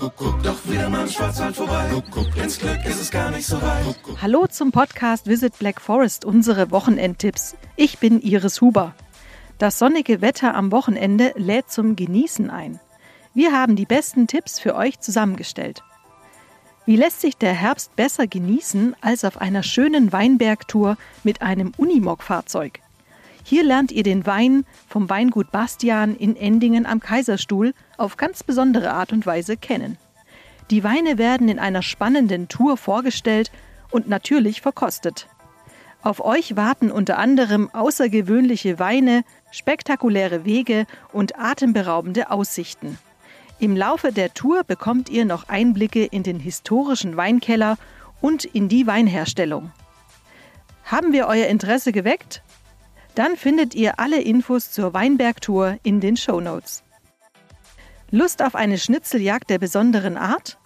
Doch wieder mal im Schwarzwald vorbei. Ins Glück ist es gar nicht so weit. Hallo zum Podcast Visit Black Forest, unsere Wochenendtipps. Ich bin Iris Huber. Das sonnige Wetter am Wochenende lädt zum Genießen ein. Wir haben die besten Tipps für euch zusammengestellt. Wie lässt sich der Herbst besser genießen als auf einer schönen Weinbergtour mit einem Unimog-Fahrzeug? Hier lernt ihr den Wein vom Weingut Bastian in Endingen am Kaiserstuhl auf ganz besondere Art und Weise kennen. Die Weine werden in einer spannenden Tour vorgestellt und natürlich verkostet. Auf euch warten unter anderem außergewöhnliche Weine, spektakuläre Wege und atemberaubende Aussichten. Im Laufe der Tour bekommt ihr noch Einblicke in den historischen Weinkeller und in die Weinherstellung. Haben wir euer Interesse geweckt? Dann findet ihr alle Infos zur Weinbergtour in den Show Notes. Lust auf eine Schnitzeljagd der besonderen Art?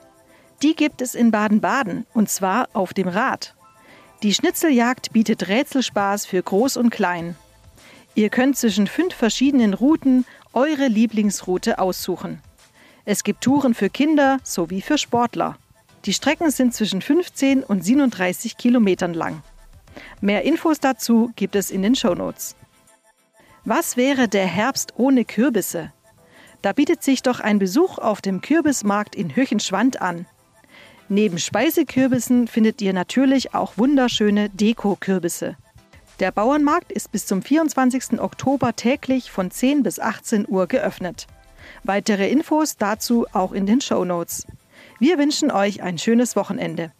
Die gibt es in Baden-Baden und zwar auf dem Rad. Die Schnitzeljagd bietet Rätselspaß für Groß und Klein. Ihr könnt zwischen fünf verschiedenen Routen eure Lieblingsroute aussuchen. Es gibt Touren für Kinder sowie für Sportler. Die Strecken sind zwischen 15 und 37 Kilometern lang. Mehr Infos dazu gibt es in den Shownotes. Was wäre der Herbst ohne Kürbisse? Da bietet sich doch ein Besuch auf dem Kürbismarkt in Höchenschwand an. Neben Speisekürbissen findet ihr natürlich auch wunderschöne Deko-Kürbisse. Der Bauernmarkt ist bis zum 24. Oktober täglich von 10 bis 18 Uhr geöffnet. Weitere Infos dazu auch in den Show Notes. Wir wünschen euch ein schönes Wochenende.